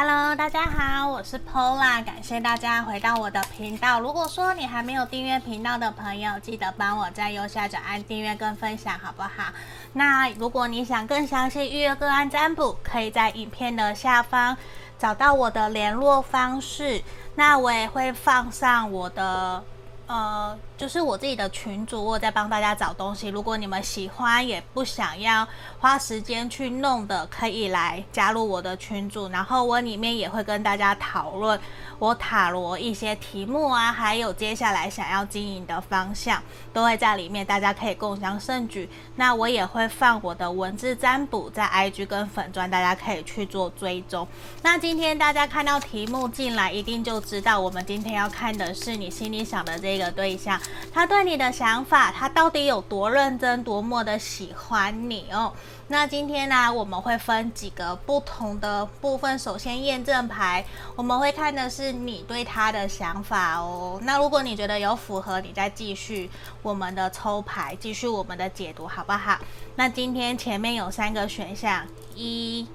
Hello，大家好，我是 Pola，感谢大家回到我的频道。如果说你还没有订阅频道的朋友，记得帮我在右下角按订阅跟分享，好不好？那如果你想更详细预约个案占卜，可以在影片的下方找到我的联络方式。那我也会放上我的。呃，就是我自己的群主，我在帮大家找东西。如果你们喜欢，也不想要花时间去弄的，可以来加入我的群组。然后我里面也会跟大家讨论我塔罗一些题目啊，还有接下来想要经营的方向，都会在里面，大家可以共享盛举。那我也会放我的文字占卜在 IG 跟粉专，大家可以去做追踪。那今天大家看到题目进来，一定就知道我们今天要看的是你心里想的这。个对象，他对你的想法，他到底有多认真，多么的喜欢你哦？那今天呢，我们会分几个不同的部分。首先，验证牌，我们会看的是你对他的想法哦。那如果你觉得有符合，你再继续我们的抽牌，继续我们的解读，好不好？那今天前面有三个选项，一、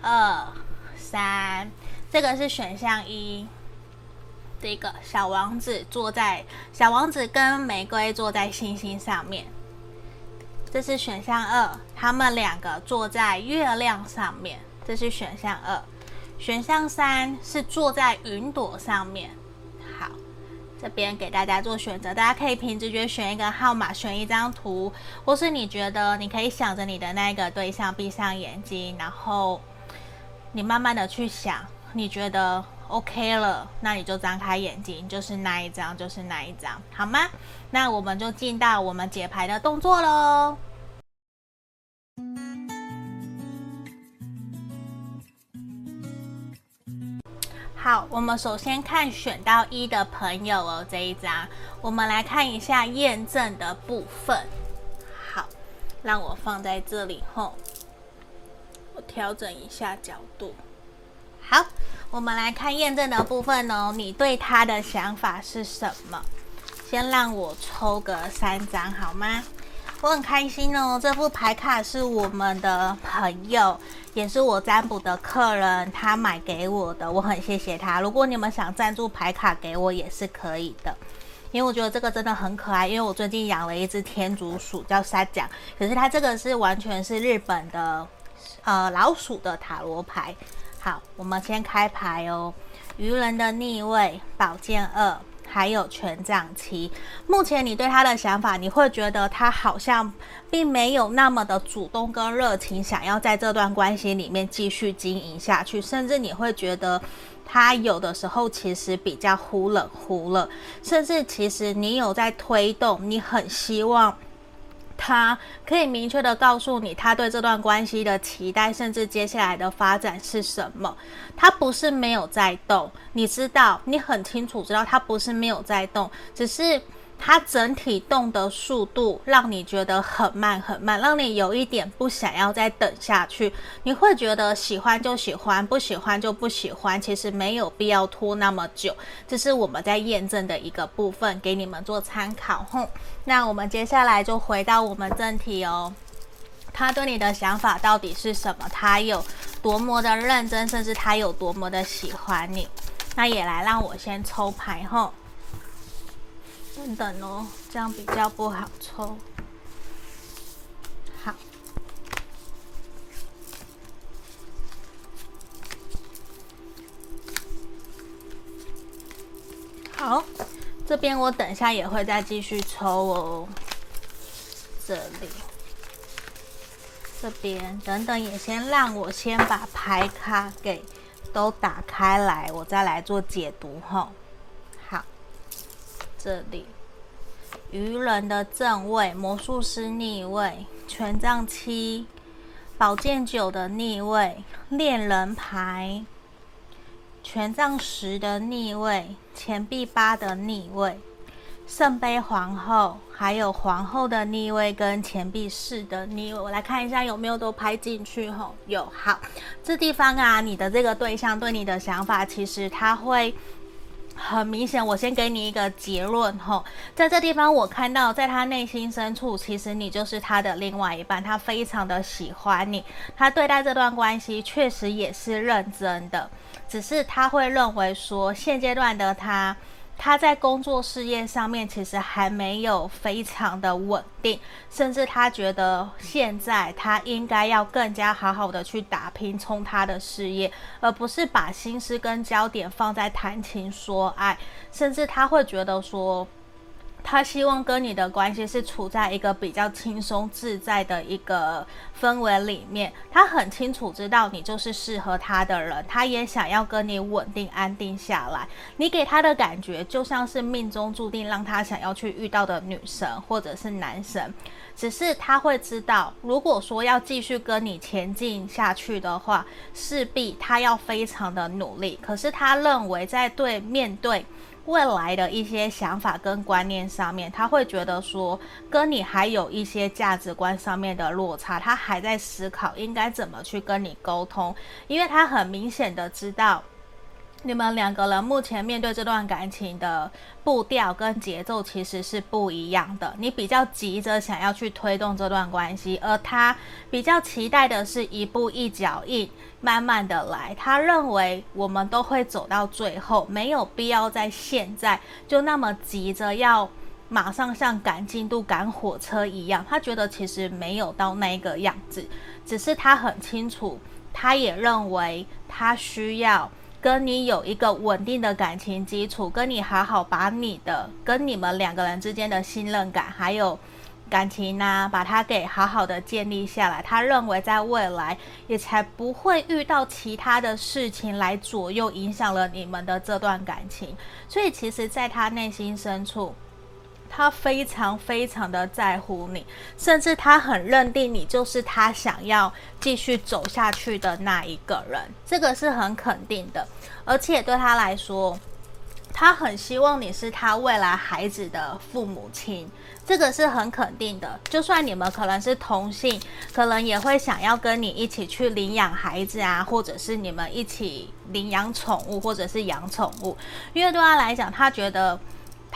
二、三，这个是选项一。这个小王子坐在小王子跟玫瑰坐在星星上面，这是选项二。他们两个坐在月亮上面，这是选项二。选项三是坐在云朵上面。好，这边给大家做选择，大家可以凭直觉选一个号码，选一张图，或是你觉得你可以想着你的那个对象，闭上眼睛，然后你慢慢的去想，你觉得。OK 了，那你就张开眼睛，就是那一张，就是那一张，好吗？那我们就进到我们解牌的动作喽。好，我们首先看选到一的朋友哦，这一张，我们来看一下验证的部分。好，让我放在这里后，我调整一下角度。好。我们来看验证的部分哦，你对他的想法是什么？先让我抽个三张好吗？我很开心哦，这副牌卡是我们的朋友，也是我占卜的客人，他买给我的，我很谢谢他。如果你们想赞助牌卡给我也是可以的，因为我觉得这个真的很可爱。因为我最近养了一只天竺鼠叫沙酱，可是它这个是完全是日本的呃老鼠的塔罗牌。我们先开牌哦。愚人的逆位，宝剑二，还有权杖七。目前你对他的想法，你会觉得他好像并没有那么的主动跟热情，想要在这段关系里面继续经营下去。甚至你会觉得他有的时候其实比较忽冷忽热，甚至其实你有在推动，你很希望。他可以明确的告诉你，他对这段关系的期待，甚至接下来的发展是什么。他不是没有在动，你知道，你很清楚知道他不是没有在动，只是。它整体动的速度让你觉得很慢很慢，让你有一点不想要再等下去。你会觉得喜欢就喜欢，不喜欢就不喜欢，其实没有必要拖那么久。这是我们在验证的一个部分，给你们做参考。哼，那我们接下来就回到我们正题哦。他对你的想法到底是什么？他有多么的认真，甚至他有多么的喜欢你？那也来让我先抽牌吼。等等哦，这样比较不好抽。好，好，这边我等一下也会再继续抽哦。这里，这边，等等也先让我先把牌卡给都打开来，我再来做解读哈。这里，愚人的正位，魔术师逆位，权杖七，宝剑九的逆位，恋人牌，权杖十的逆位，钱币八的逆位，圣杯皇后，还有皇后的逆位跟钱币四的逆位。我来看一下有没有都拍进去吼，有。好，这地方啊，你的这个对象对你的想法，其实他会。很明显，我先给你一个结论吼，在这地方我看到，在他内心深处，其实你就是他的另外一半，他非常的喜欢你，他对待这段关系确实也是认真的，只是他会认为说，现阶段的他。他在工作事业上面其实还没有非常的稳定，甚至他觉得现在他应该要更加好好的去打拼冲他的事业，而不是把心思跟焦点放在谈情说爱，甚至他会觉得说。他希望跟你的关系是处在一个比较轻松自在的一个氛围里面。他很清楚知道你就是适合他的人，他也想要跟你稳定安定下来。你给他的感觉就像是命中注定让他想要去遇到的女神或者是男神。只是他会知道，如果说要继续跟你前进下去的话，势必他要非常的努力。可是他认为在对面对。未来的一些想法跟观念上面，他会觉得说跟你还有一些价值观上面的落差，他还在思考应该怎么去跟你沟通，因为他很明显的知道。你们两个人目前面对这段感情的步调跟节奏其实是不一样的。你比较急着想要去推动这段关系，而他比较期待的是一步一脚印，慢慢的来。他认为我们都会走到最后，没有必要在现在就那么急着要马上像赶进度、赶火车一样。他觉得其实没有到那个样子，只是他很清楚，他也认为他需要。跟你有一个稳定的感情基础，跟你好好把你的跟你们两个人之间的信任感还有感情呐、把它给好好的建立下来。他认为在未来也才不会遇到其他的事情来左右影响了你们的这段感情。所以其实，在他内心深处。他非常非常的在乎你，甚至他很认定你就是他想要继续走下去的那一个人，这个是很肯定的。而且对他来说，他很希望你是他未来孩子的父母亲，这个是很肯定的。就算你们可能是同性，可能也会想要跟你一起去领养孩子啊，或者是你们一起领养宠物，或者是养宠物，因为对他来讲，他觉得。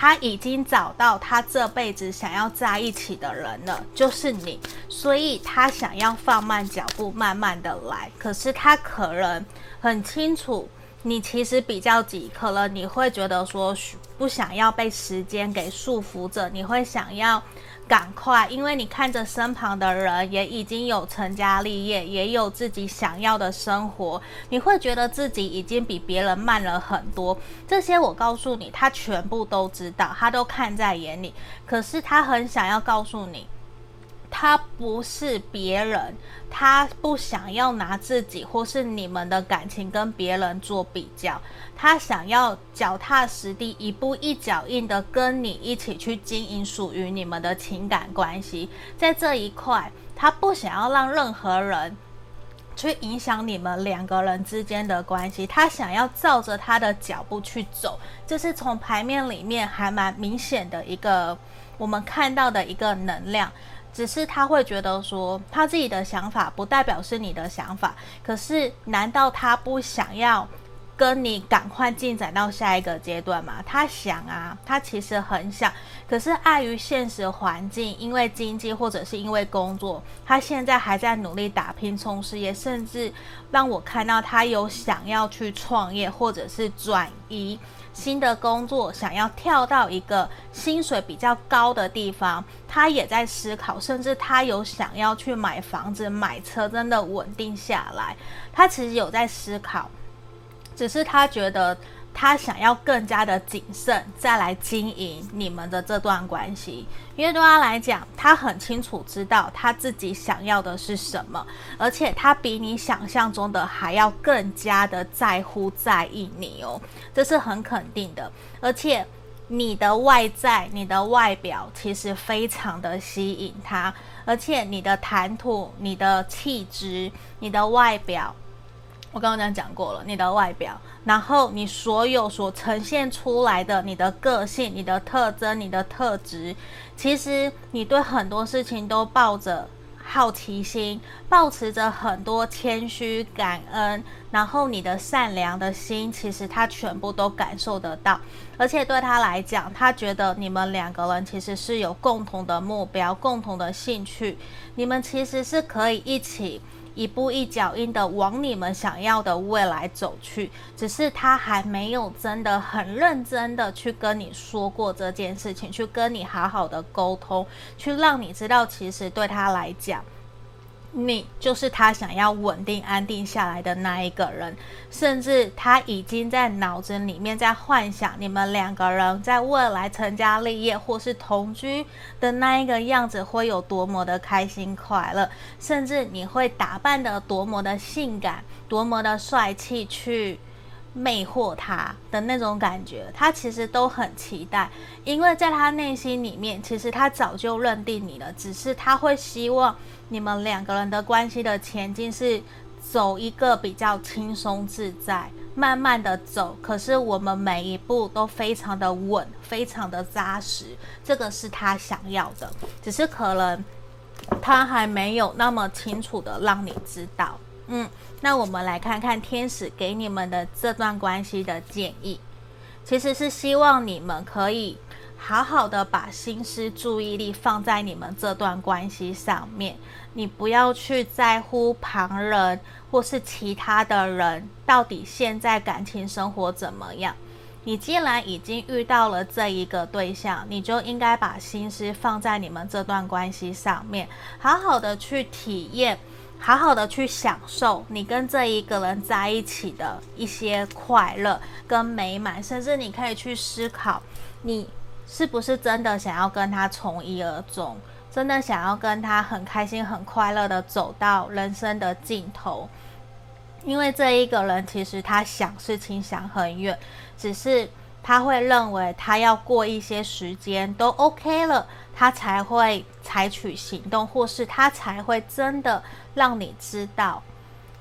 他已经找到他这辈子想要在一起的人了，就是你，所以他想要放慢脚步，慢慢的来。可是他可能很清楚，你其实比较急，可能你会觉得说不想要被时间给束缚着，你会想要。赶快，因为你看着身旁的人也已经有成家立业，也有自己想要的生活，你会觉得自己已经比别人慢了很多。这些我告诉你，他全部都知道，他都看在眼里。可是他很想要告诉你。他不是别人，他不想要拿自己或是你们的感情跟别人做比较，他想要脚踏实地、一步一脚印的跟你一起去经营属于你们的情感关系。在这一块，他不想要让任何人去影响你们两个人之间的关系，他想要照着他的脚步去走，这是从牌面里面还蛮明显的一个我们看到的一个能量。只是他会觉得说，他自己的想法不代表是你的想法。可是，难道他不想要跟你赶快进展到下一个阶段嘛？他想啊，他其实很想。可是碍于现实环境，因为经济或者是因为工作，他现在还在努力打拼冲事业，甚至让我看到他有想要去创业或者是转移。新的工作，想要跳到一个薪水比较高的地方，他也在思考，甚至他有想要去买房子、买车，真的稳定下来。他其实有在思考，只是他觉得。他想要更加的谨慎，再来经营你们的这段关系，因为对他来讲，他很清楚知道他自己想要的是什么，而且他比你想象中的还要更加的在乎在意你哦，这是很肯定的。而且你的外在、你的外表其实非常的吸引他，而且你的谈吐、你的气质、你的外表。我刚刚讲过了，你的外表，然后你所有所呈现出来的你的个性、你的特征、你的特质，其实你对很多事情都抱着好奇心，抱持着很多谦虚、感恩，然后你的善良的心，其实他全部都感受得到。而且对他来讲，他觉得你们两个人其实是有共同的目标、共同的兴趣，你们其实是可以一起。一步一脚印的往你们想要的未来走去，只是他还没有真的很认真的去跟你说过这件事情，去跟你好好的沟通，去让你知道，其实对他来讲。你就是他想要稳定安定下来的那一个人，甚至他已经在脑子里面在幻想你们两个人在未来成家立业或是同居的那一个样子会有多么的开心快乐，甚至你会打扮得多么的性感，多么的帅气去。魅惑他的那种感觉，他其实都很期待，因为在他内心里面，其实他早就认定你了，只是他会希望你们两个人的关系的前进是走一个比较轻松自在，慢慢的走。可是我们每一步都非常的稳，非常的扎实，这个是他想要的，只是可能他还没有那么清楚的让你知道。嗯，那我们来看看天使给你们的这段关系的建议，其实是希望你们可以好好的把心思、注意力放在你们这段关系上面。你不要去在乎旁人或是其他的人到底现在感情生活怎么样。你既然已经遇到了这一个对象，你就应该把心思放在你们这段关系上面，好好的去体验。好好的去享受你跟这一个人在一起的一些快乐跟美满，甚至你可以去思考，你是不是真的想要跟他从一而终，真的想要跟他很开心、很快乐的走到人生的尽头。因为这一个人其实他想事情想很远，只是他会认为他要过一些时间都 OK 了。他才会采取行动，或是他才会真的让你知道。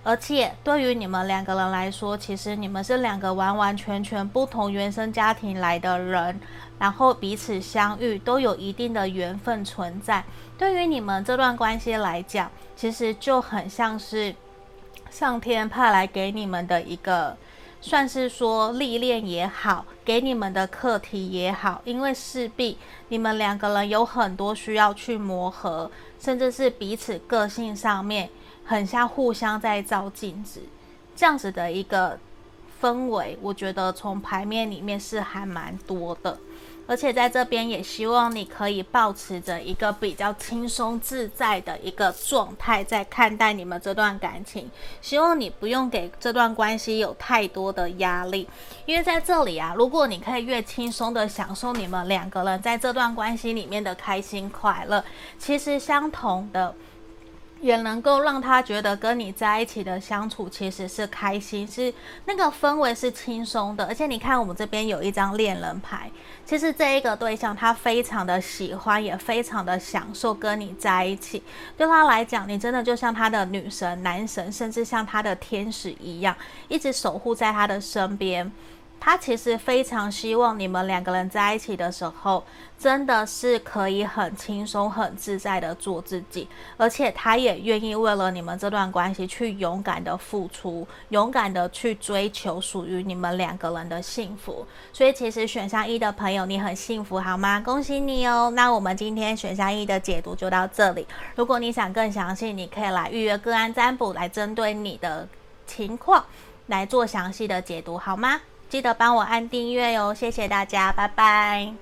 而且对于你们两个人来说，其实你们是两个完完全全不同原生家庭来的人，然后彼此相遇都有一定的缘分存在。对于你们这段关系来讲，其实就很像是上天派来给你们的一个。算是说历练也好，给你们的课题也好，因为势必你们两个人有很多需要去磨合，甚至是彼此个性上面很像互相在照镜子，这样子的一个氛围，我觉得从牌面里面是还蛮多的。而且在这边也希望你可以保持着一个比较轻松自在的一个状态，在看待你们这段感情。希望你不用给这段关系有太多的压力，因为在这里啊，如果你可以越轻松的享受你们两个人在这段关系里面的开心快乐，其实相同的。也能够让他觉得跟你在一起的相处其实是开心，是那个氛围是轻松的。而且你看，我们这边有一张恋人牌，其实这一个对象他非常的喜欢，也非常的享受跟你在一起。对他来讲，你真的就像他的女神、男神，甚至像他的天使一样，一直守护在他的身边。他其实非常希望你们两个人在一起的时候，真的是可以很轻松、很自在的做自己，而且他也愿意为了你们这段关系去勇敢的付出，勇敢的去追求属于你们两个人的幸福。所以，其实选项一的朋友，你很幸福，好吗？恭喜你哦！那我们今天选项一的解读就到这里。如果你想更详细，你可以来预约个案占卜，来针对你的情况来做详细的解读，好吗？记得帮我按订阅哟，谢谢大家，拜拜。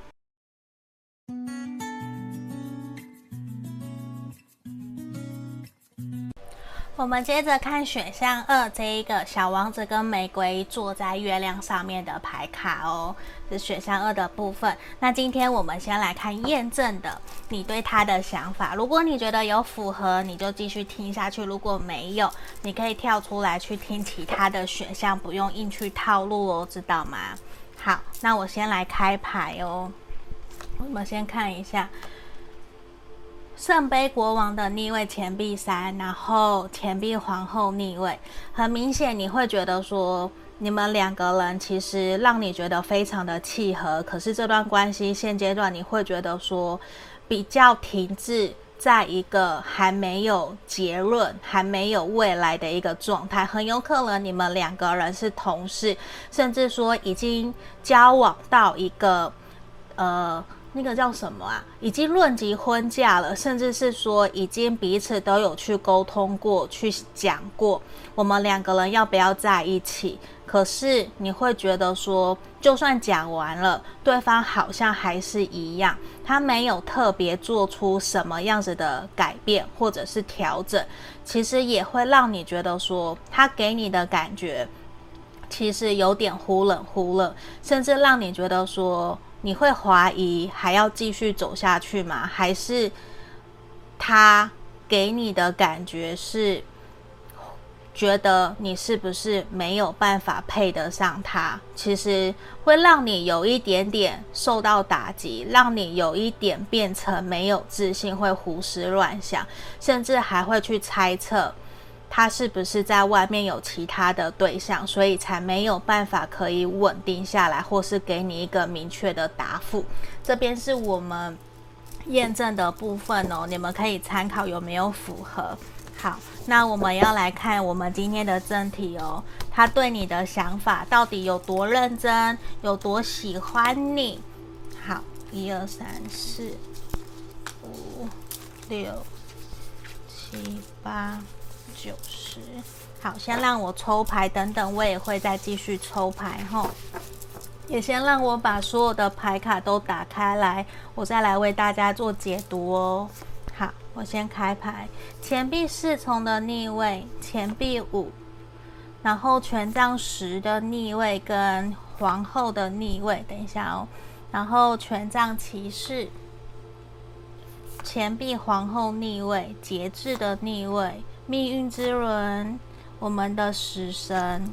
我们接着看选项二这一个小王子跟玫瑰坐在月亮上面的牌卡哦，是选项二的部分。那今天我们先来看验证的你对他的想法。如果你觉得有符合，你就继续听下去；如果没有，你可以跳出来去听其他的选项，不用硬去套路哦，知道吗？好，那我先来开牌哦。我们先看一下。圣杯国王的逆位，钱币三，然后钱币皇后逆位。很明显，你会觉得说，你们两个人其实让你觉得非常的契合。可是这段关系现阶段，你会觉得说比较停滞，在一个还没有结论、还没有未来的一个状态，很有可能你们两个人是同事，甚至说已经交往到一个呃。那个叫什么啊？已经论及婚嫁了，甚至是说已经彼此都有去沟通过、去讲过，我们两个人要不要在一起？可是你会觉得说，就算讲完了，对方好像还是一样，他没有特别做出什么样子的改变或者是调整，其实也会让你觉得说，他给你的感觉其实有点忽冷忽热，甚至让你觉得说。你会怀疑还要继续走下去吗？还是他给你的感觉是觉得你是不是没有办法配得上他？其实会让你有一点点受到打击，让你有一点变成没有自信，会胡思乱想，甚至还会去猜测。他是不是在外面有其他的对象，所以才没有办法可以稳定下来，或是给你一个明确的答复？这边是我们验证的部分哦，你们可以参考有没有符合。好，那我们要来看我们今天的正题哦，他对你的想法到底有多认真，有多喜欢你？好，一二三四五六七八。九十，好，先让我抽牌，等等我也会再继续抽牌吼，也先让我把所有的牌卡都打开来，我再来为大家做解读哦。好，我先开牌，钱币侍从的逆位，钱币五，然后权杖十的逆位跟皇后的逆位，等一下哦，然后权杖骑士，钱币皇后逆位，节制的逆位。命运之轮，我们的死神，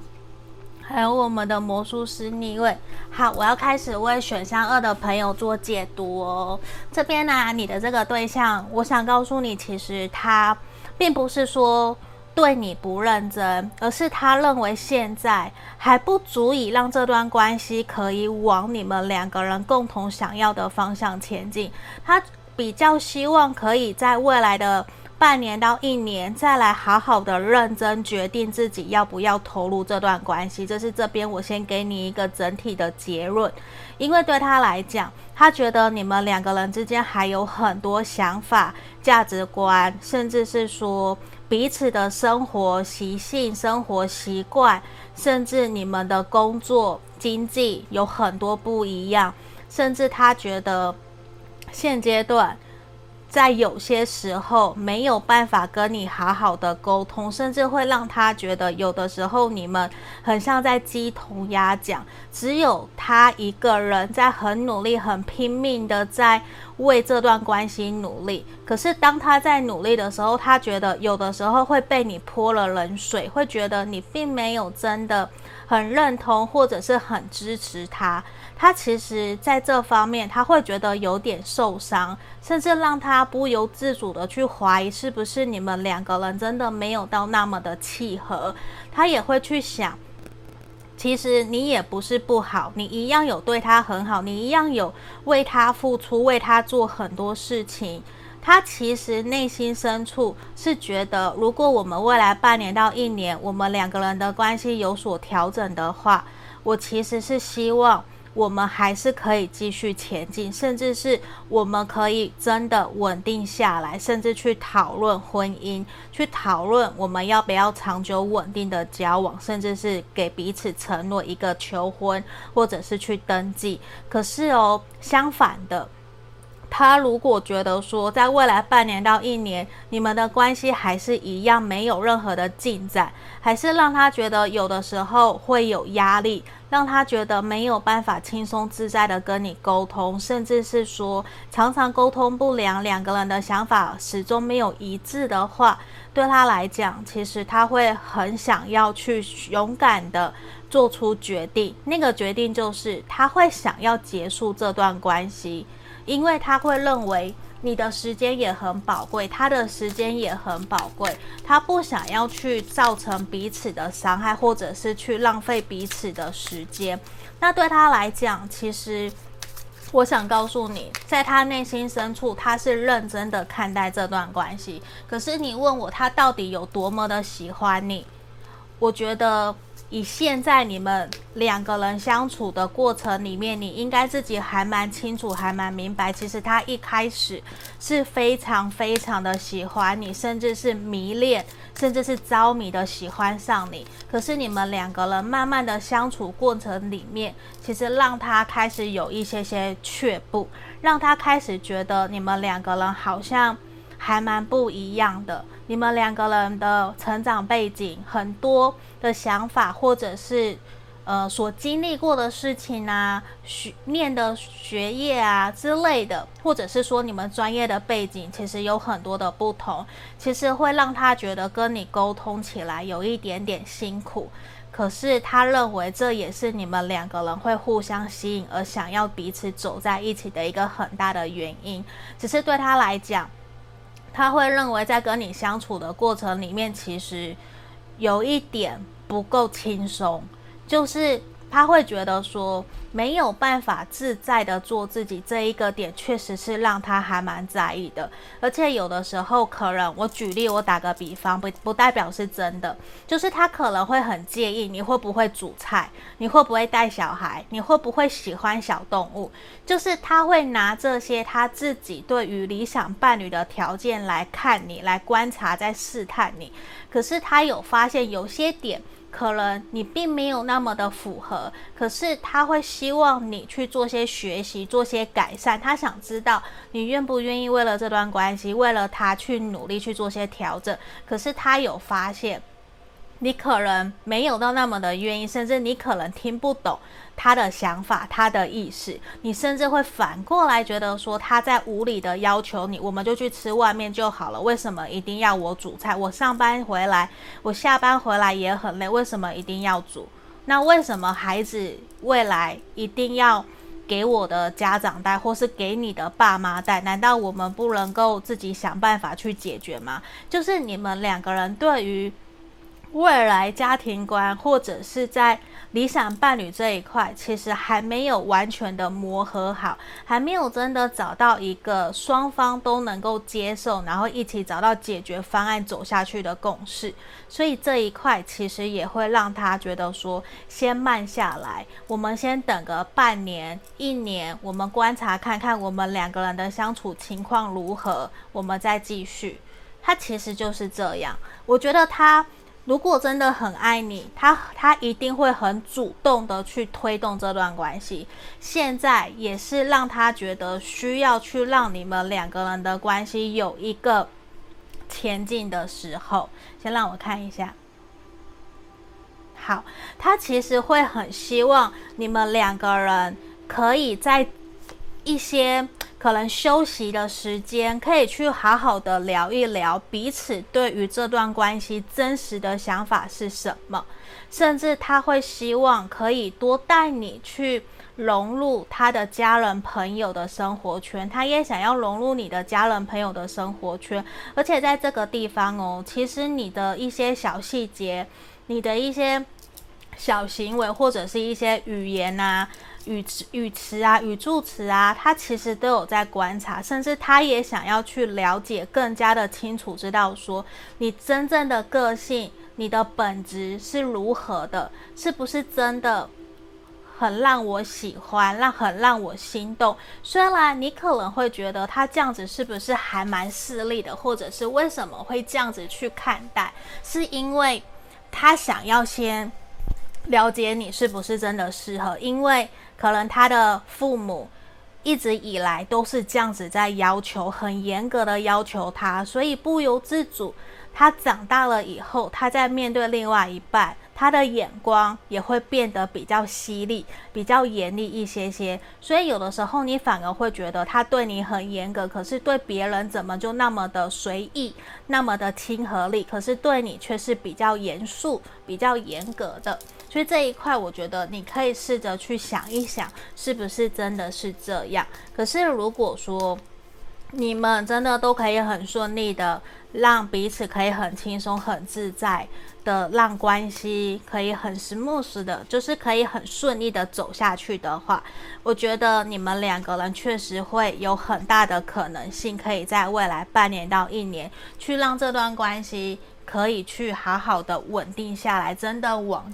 还有我们的魔术师逆位。好，我要开始为选项二的朋友做解读哦。这边呢、你的这个对象，我想告诉你，其实他并不是说对你不认真，而是他认为现在还不足以让这段关系可以往你们两个人共同想要的方向前进。他比较希望可以在未来的。半年到一年，再来好好的认真决定自己要不要投入这段关系。这是这边我先给你一个整体的结论，因为对他来讲，他觉得你们两个人之间还有很多想法、价值观，甚至是说彼此的生活习性、生活习惯，甚至你们的工作经济有很多不一样，甚至他觉得现阶段。在有些时候没有办法跟你好好的沟通，甚至会让他觉得有的时候你们很像在鸡同鸭讲，只有他一个人在很努力、很拼命的在为这段关系努力。可是当他在努力的时候，他觉得有的时候会被你泼了冷水，会觉得你并没有真的很认同或者是很支持他。他其实在这方面，他会觉得有点受伤，甚至让他不由自主的去怀疑，是不是你们两个人真的没有到那么的契合。他也会去想，其实你也不是不好，你一样有对他很好，你一样有为他付出，为他做很多事情。他其实内心深处是觉得，如果我们未来半年到一年，我们两个人的关系有所调整的话，我其实是希望。我们还是可以继续前进，甚至是我们可以真的稳定下来，甚至去讨论婚姻，去讨论我们要不要长久稳定的交往，甚至是给彼此承诺一个求婚，或者是去登记。可是哦，相反的。他如果觉得说，在未来半年到一年，你们的关系还是一样没有任何的进展，还是让他觉得有的时候会有压力，让他觉得没有办法轻松自在的跟你沟通，甚至是说常常沟通不良，两个人的想法始终没有一致的话，对他来讲，其实他会很想要去勇敢的做出决定，那个决定就是他会想要结束这段关系。因为他会认为你的时间也很宝贵，他的时间也很宝贵，他不想要去造成彼此的伤害，或者是去浪费彼此的时间。那对他来讲，其实我想告诉你，在他内心深处，他是认真的看待这段关系。可是你问我，他到底有多么的喜欢你？我觉得。以现在你们两个人相处的过程里面，你应该自己还蛮清楚，还蛮明白。其实他一开始是非常非常的喜欢你，甚至是迷恋，甚至是着迷的喜欢上你。可是你们两个人慢慢的相处过程里面，其实让他开始有一些些却步，让他开始觉得你们两个人好像还蛮不一样的。你们两个人的成长背景很多的想法，或者是呃所经历过的事情啊，学念的学业啊之类的，或者是说你们专业的背景，其实有很多的不同，其实会让他觉得跟你沟通起来有一点点辛苦。可是他认为这也是你们两个人会互相吸引而想要彼此走在一起的一个很大的原因，只是对他来讲。他会认为，在跟你相处的过程里面，其实有一点不够轻松，就是他会觉得说。没有办法自在的做自己，这一个点确实是让他还蛮在意的。而且有的时候，可能我举例，我打个比方，不不代表是真的，就是他可能会很介意你会不会煮菜，你会不会带小孩，你会不会喜欢小动物，就是他会拿这些他自己对于理想伴侣的条件来看你，来观察，在试探你。可是他有发现有些点。可能你并没有那么的符合，可是他会希望你去做些学习，做些改善。他想知道你愿不愿意为了这段关系，为了他去努力去做些调整。可是他有发现。你可能没有到那么的愿意，甚至你可能听不懂他的想法、他的意思，你甚至会反过来觉得说他在无理的要求你，我们就去吃外面就好了，为什么一定要我煮菜？我上班回来，我下班回来也很累，为什么一定要煮？那为什么孩子未来一定要给我的家长带，或是给你的爸妈带？难道我们不能够自己想办法去解决吗？就是你们两个人对于。未来家庭观，或者是在理想伴侣这一块，其实还没有完全的磨合好，还没有真的找到一个双方都能够接受，然后一起找到解决方案走下去的共识。所以这一块其实也会让他觉得说，先慢下来，我们先等个半年、一年，我们观察看看我们两个人的相处情况如何，我们再继续。他其实就是这样，我觉得他。如果真的很爱你，他他一定会很主动的去推动这段关系。现在也是让他觉得需要去让你们两个人的关系有一个前进的时候。先让我看一下。好，他其实会很希望你们两个人可以在一些。可能休息的时间，可以去好好的聊一聊彼此对于这段关系真实的想法是什么，甚至他会希望可以多带你去融入他的家人朋友的生活圈，他也想要融入你的家人朋友的生活圈，而且在这个地方哦，其实你的一些小细节，你的一些小行为或者是一些语言啊。语词、语词啊，语助词啊，他其实都有在观察，甚至他也想要去了解，更加的清楚，知道说你真正的个性、你的本质是如何的，是不是真的很让我喜欢，让很让我心动。虽然你可能会觉得他这样子是不是还蛮势利的，或者是为什么会这样子去看待，是因为他想要先了解你是不是真的适合，因为。可能他的父母一直以来都是这样子在要求，很严格的要求他，所以不由自主，他长大了以后，他在面对另外一半，他的眼光也会变得比较犀利，比较严厉一些些。所以有的时候你反而会觉得他对你很严格，可是对别人怎么就那么的随意，那么的亲和力，可是对你却是比较严肃、比较严格的。所以这一块，我觉得你可以试着去想一想，是不是真的是这样。可是如果说你们真的都可以很顺利的让彼此可以很轻松、很自在的让关系可以很 smooth 的，就是可以很顺利的走下去的话，我觉得你们两个人确实会有很大的可能性，可以在未来半年到一年去让这段关系可以去好好的稳定下来，真的往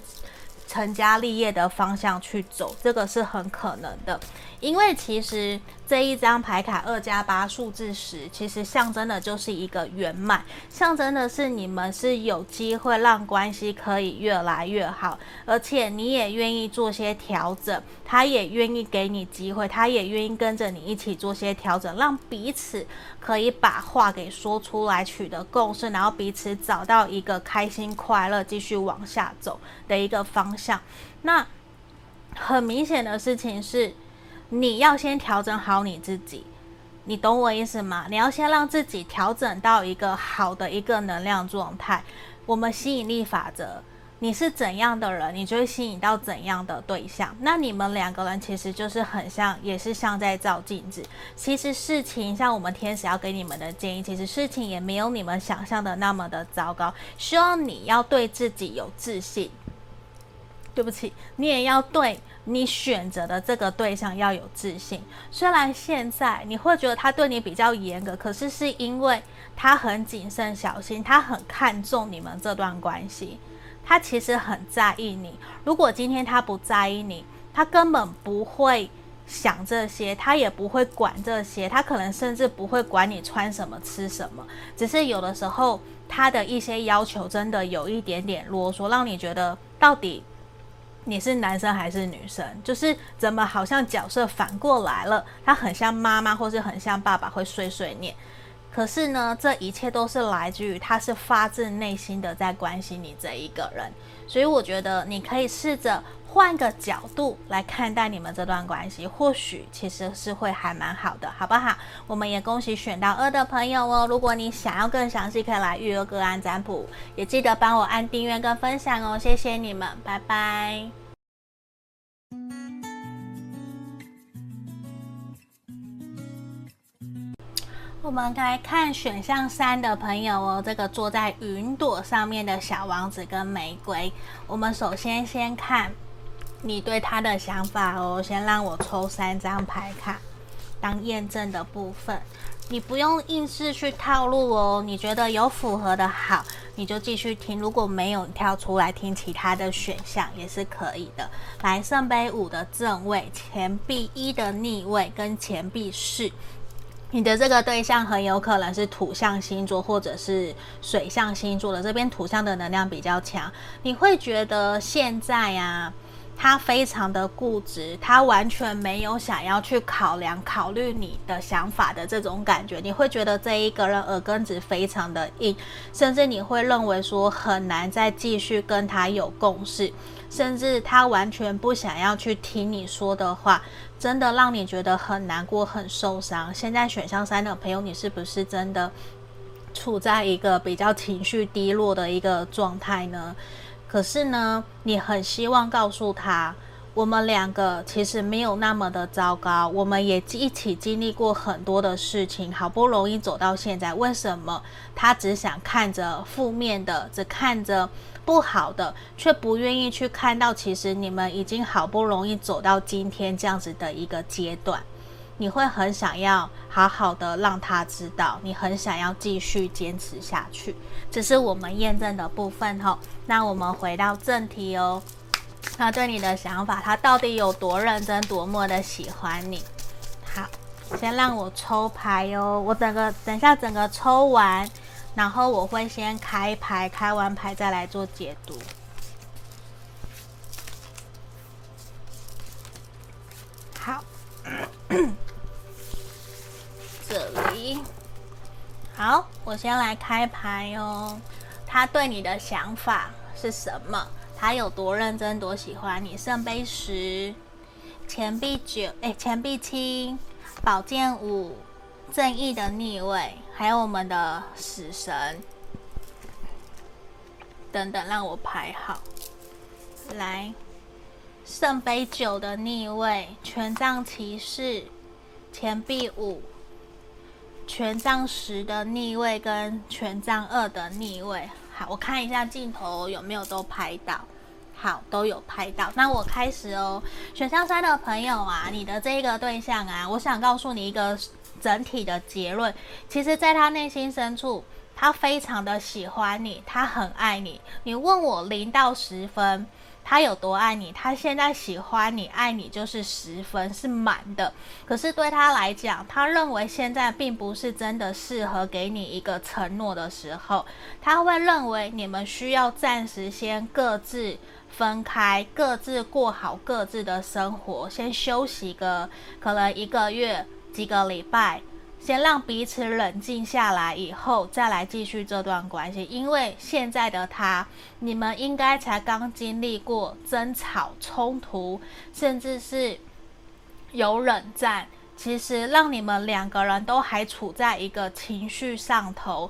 成家立业的方向去走，这个是很可能的，因为其实。这一张牌卡二加八数字十，其实象征的就是一个圆满，象征的是你们是有机会让关系可以越来越好，而且你也愿意做些调整，他也愿意给你机会，他也愿意跟着你一起做些调整，让彼此可以把话给说出来，取得共识，然后彼此找到一个开心快乐继续往下走的一个方向。那很明显的事情是。你要先调整好你自己，你懂我意思吗？你要先让自己调整到一个好的一个能量状态。我们吸引力法则，你是怎样的人，你就会吸引到怎样的对象。那你们两个人其实就是很像，也是像在照镜子。其实事情像我们天使要给你们的建议，其实事情也没有你们想象的那么的糟糕。希望你要对自己有自信。对不起，你也要对你选择的这个对象要有自信。虽然现在你会觉得他对你比较严格，可是是因为他很谨慎小心，他很看重你们这段关系，他其实很在意你。如果今天他不在意你，他根本不会想这些，他也不会管这些，他可能甚至不会管你穿什么、吃什么。只是有的时候他的一些要求真的有一点点啰嗦，让你觉得到底。你是男生还是女生？就是怎么好像角色反过来了？他很像妈妈，或是很像爸爸，会碎碎念。可是呢，这一切都是来自于他是发自内心的在关心你这一个人。所以我觉得你可以试着换个角度来看待你们这段关系，或许其实是会还蛮好的，好不好？我们也恭喜选到二的朋友哦。如果你想要更详细，可以来预约个案占卜，也记得帮我按订阅跟分享哦。谢谢你们，拜拜。我们来看选项三的朋友哦，这个坐在云朵上面的小王子跟玫瑰。我们首先先看你对他的想法哦，先让我抽三张牌卡当验证的部分。你不用硬是去套路哦，你觉得有符合的好，你就继续听；如果没有，跳出来听其他的选项也是可以的。来，圣杯五的正位，钱币一的逆位，跟钱币四。你的这个对象很有可能是土象星座或者是水象星座的，这边土象的能量比较强。你会觉得现在啊，他非常的固执，他完全没有想要去考量、考虑你的想法的这种感觉。你会觉得这一个人耳根子非常的硬，甚至你会认为说很难再继续跟他有共识，甚至他完全不想要去听你说的话。真的让你觉得很难过、很受伤。现在选项三的朋友，你是不是真的处在一个比较情绪低落的一个状态呢？可是呢，你很希望告诉他，我们两个其实没有那么的糟糕，我们也一起经历过很多的事情，好不容易走到现在。为什么他只想看着负面的，只看着？不好的，却不愿意去看到，其实你们已经好不容易走到今天这样子的一个阶段，你会很想要好好的让他知道，你很想要继续坚持下去。这是我们验证的部分吼。那我们回到正题哦，他对你的想法，他到底有多认真，多么的喜欢你？好，先让我抽牌哦，我整个等一下整个抽完。然后我会先开牌，开完牌再来做解读。好，这里好，我先来开牌哦。他对你的想法是什么？他有多认真，多喜欢你？圣杯十，钱币九，哎，钱币七，宝剑五，正义的逆位。还有我们的死神等等，让我排好。来，圣杯九的逆位，权杖骑士，钱币五，权杖十的逆位跟权杖二的逆位。好，我看一下镜头有没有都拍到。好，都有拍到。那我开始哦。选项三的朋友啊，你的这个对象啊，我想告诉你一个整体的结论。其实，在他内心深处，他非常的喜欢你，他很爱你。你问我零到十分。他有多爱你？他现在喜欢你、爱你就是十分，是满的。可是对他来讲，他认为现在并不是真的适合给你一个承诺的时候。他会认为你们需要暂时先各自分开，各自过好各自的生活，先休息个可能一个月、几个礼拜。先让彼此冷静下来，以后再来继续这段关系。因为现在的他，你们应该才刚经历过争吵、冲突，甚至是有冷战。其实让你们两个人都还处在一个情绪上头。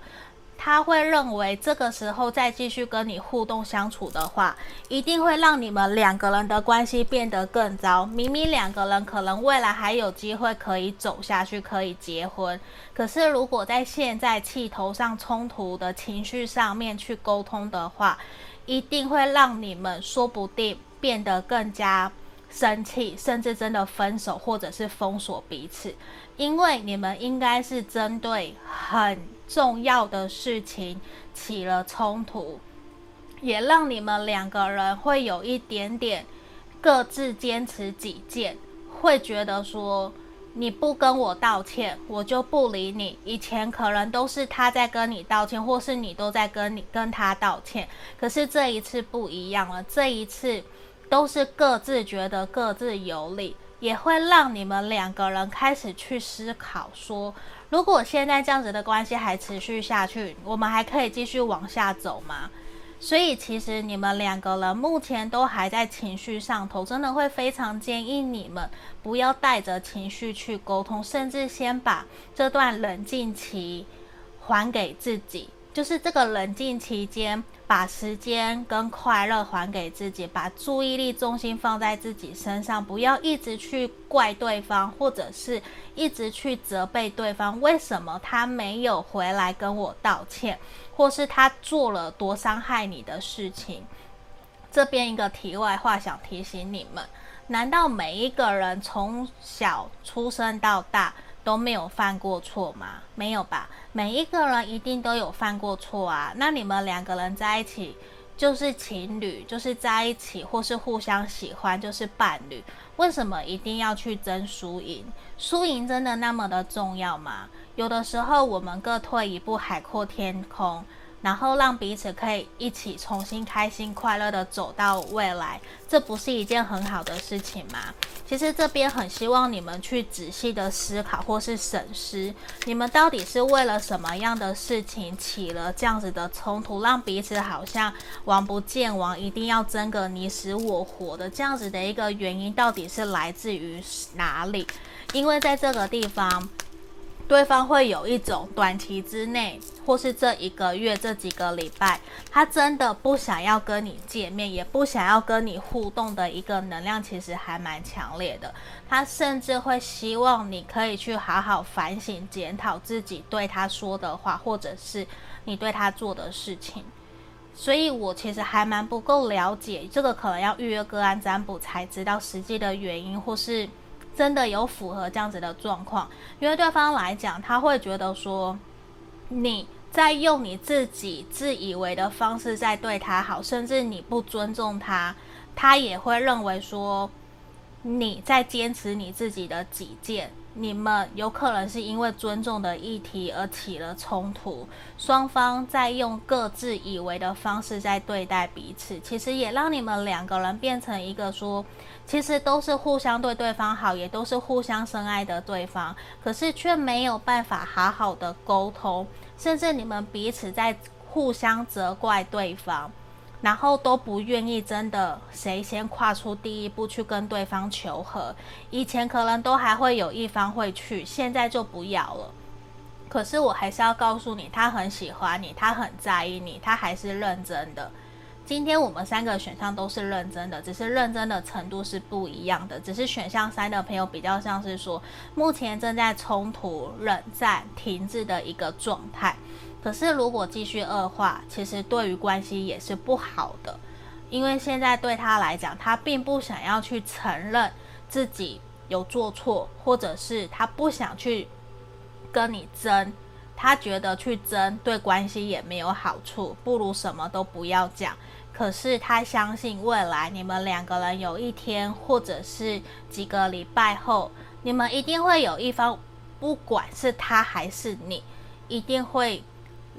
他会认为这个时候再继续跟你互动相处的话，一定会让你们两个人的关系变得更糟。明明两个人可能未来还有机会可以走下去，可以结婚，可是如果在现在气头上冲突的情绪上面去沟通的话，一定会让你们说不定变得更加生气，甚至真的分手或者是封锁彼此，因为你们应该是针对很。重要的事情起了冲突，也让你们两个人会有一点点各自坚持己见，会觉得说你不跟我道歉，我就不理你。以前可能都是他在跟你道歉，或是你都在跟你跟他道歉，可是这一次不一样了，这一次都是各自觉得各自有理，也会让你们两个人开始去思考说。如果现在这样子的关系还持续下去，我们还可以继续往下走吗？所以其实你们两个人目前都还在情绪上头，真的会非常建议你们不要带着情绪去沟通，甚至先把这段冷静期还给自己。就是这个冷静期间，把时间跟快乐还给自己，把注意力重心放在自己身上，不要一直去怪对方，或者是一直去责备对方，为什么他没有回来跟我道歉，或是他做了多伤害你的事情。这边一个题外话，想提醒你们：难道每一个人从小出生到大，都没有犯过错吗？没有吧，每一个人一定都有犯过错啊。那你们两个人在一起就是情侣，就是在一起，或是互相喜欢，就是伴侣。为什么一定要去争输赢？输赢真的那么的重要吗？有的时候我们各退一步，海阔天空。然后让彼此可以一起重新开心快乐的走到未来，这不是一件很好的事情吗？其实这边很希望你们去仔细的思考或是审视，你们到底是为了什么样的事情起了这样子的冲突，让彼此好像王不见王，一定要争个你死我活的这样子的一个原因，到底是来自于哪里？因为在这个地方。对方会有一种短期之内，或是这一个月、这几个礼拜，他真的不想要跟你见面，也不想要跟你互动的一个能量，其实还蛮强烈的。他甚至会希望你可以去好好反省、检讨自己对他说的话，或者是你对他做的事情。所以我其实还蛮不够了解，这个可能要预约个案占卜才知道实际的原因，或是。真的有符合这样子的状况，因为对方来讲，他会觉得说你在用你自己自以为的方式在对他好，甚至你不尊重他，他也会认为说你在坚持你自己的己见。你们有可能是因为尊重的议题而起了冲突，双方在用各自以为的方式在对待彼此，其实也让你们两个人变成一个说，其实都是互相对对方好，也都是互相深爱的对方，可是却没有办法好好的沟通，甚至你们彼此在互相责怪对方。然后都不愿意真的谁先跨出第一步去跟对方求和，以前可能都还会有一方会去，现在就不要了。可是我还是要告诉你，他很喜欢你，他很在意你，他还是认真的。今天我们三个选项都是认真的，只是认真的程度是不一样的。只是选项三的朋友比较像是说，目前正在冲突、冷战、停滞的一个状态。可是如果继续恶化，其实对于关系也是不好的，因为现在对他来讲，他并不想要去承认自己有做错，或者是他不想去跟你争。他觉得去争对关系也没有好处，不如什么都不要讲。可是他相信未来你们两个人有一天，或者是几个礼拜后，你们一定会有一方，不管是他还是你，一定会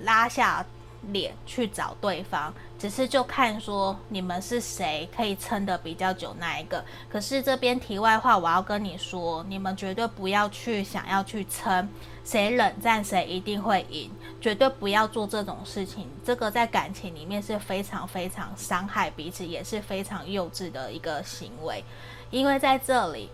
拉下脸去找对方。只是就看说你们是谁可以撑得比较久那一个。可是这边题外话，我要跟你说，你们绝对不要去想要去撑。谁冷战谁一定会赢，绝对不要做这种事情。这个在感情里面是非常非常伤害彼此，也是非常幼稚的一个行为。因为在这里，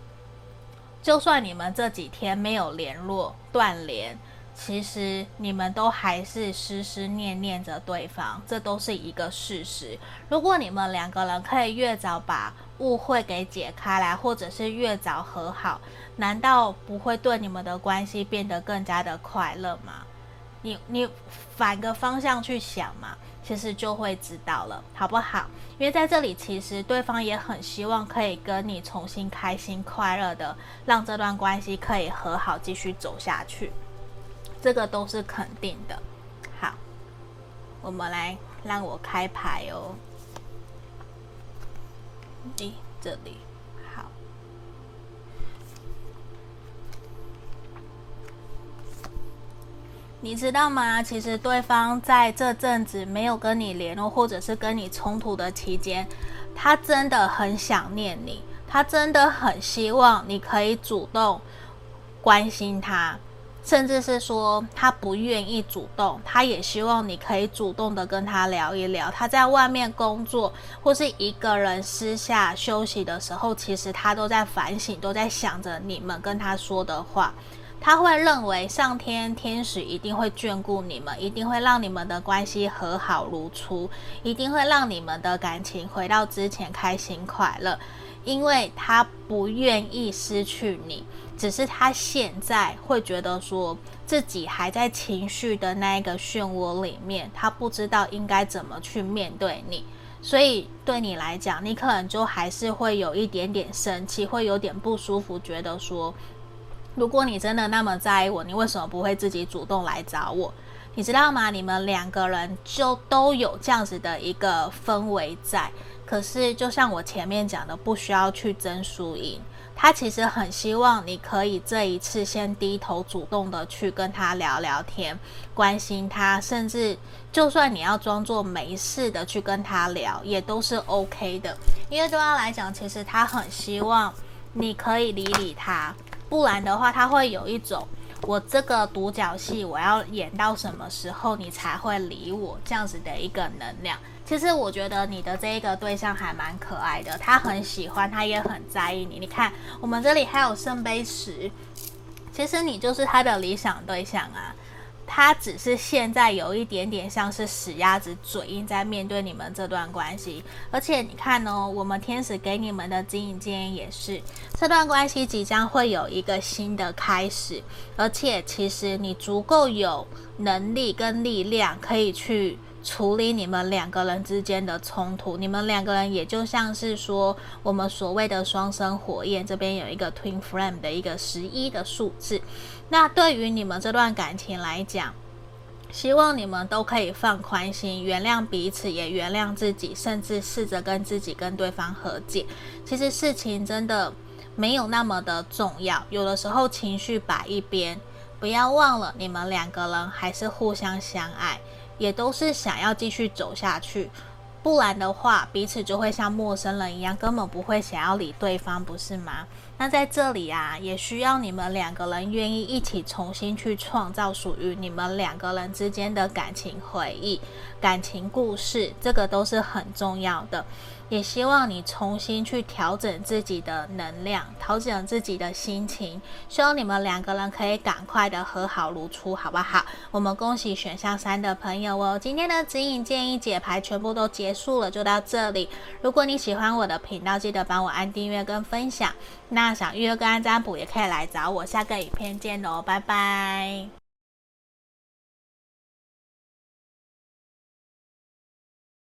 就算你们这几天没有联络断联，其实你们都还是思思念念着对方，这都是一个事实。如果你们两个人可以越早把误会给解开来，或者是越早和好。难道不会对你们的关系变得更加的快乐吗？你你反个方向去想嘛，其实就会知道了，好不好？因为在这里，其实对方也很希望可以跟你重新开心快乐的，让这段关系可以和好，继续走下去，这个都是肯定的。好，我们来让我开牌哦。诶，这里。你知道吗？其实对方在这阵子没有跟你联络，或者是跟你冲突的期间，他真的很想念你，他真的很希望你可以主动关心他，甚至是说他不愿意主动，他也希望你可以主动的跟他聊一聊。他在外面工作或是一个人私下休息的时候，其实他都在反省，都在想着你们跟他说的话。他会认为上天天使一定会眷顾你们，一定会让你们的关系和好如初，一定会让你们的感情回到之前开心快乐，因为他不愿意失去你，只是他现在会觉得说自己还在情绪的那一个漩涡里面，他不知道应该怎么去面对你，所以对你来讲，你可能就还是会有一点点生气，会有点不舒服，觉得说。如果你真的那么在意我，你为什么不会自己主动来找我？你知道吗？你们两个人就都有这样子的一个氛围在。可是，就像我前面讲的，不需要去争输赢。他其实很希望你可以这一次先低头，主动的去跟他聊聊天，关心他，甚至就算你要装作没事的去跟他聊，也都是 OK 的。因为对他来讲，其实他很希望你可以理理他。不然的话，他会有一种我这个独角戏我要演到什么时候你才会理我这样子的一个能量。其实我觉得你的这一个对象还蛮可爱的，他很喜欢，他也很在意你。你看，我们这里还有圣杯十，其实你就是他的理想对象啊。他只是现在有一点点像是死鸭子嘴硬，在面对你们这段关系。而且你看哦，我们天使给你们的指引建议也是，这段关系即将会有一个新的开始。而且其实你足够有能力跟力量，可以去处理你们两个人之间的冲突。你们两个人也就像是说，我们所谓的双生火焰，这边有一个 Twin Flame 的一个十一的数字。那对于你们这段感情来讲，希望你们都可以放宽心，原谅彼此，也原谅自己，甚至试着跟自己跟对方和解。其实事情真的没有那么的重要，有的时候情绪摆一边，不要忘了你们两个人还是互相相爱，也都是想要继续走下去。不然的话，彼此就会像陌生人一样，根本不会想要理对方，不是吗？那在这里啊，也需要你们两个人愿意一起重新去创造属于你们两个人之间的感情回忆、感情故事，这个都是很重要的。也希望你重新去调整自己的能量，调整自己的心情。希望你们两个人可以赶快的和好如初，好不好？我们恭喜选项三的朋友哦！今天的指引建议解牌全部都结束了，就到这里。如果你喜欢我的频道，记得帮我按订阅跟分享。那想预约个案占卜，也可以来找我。下个影片见喽，拜拜。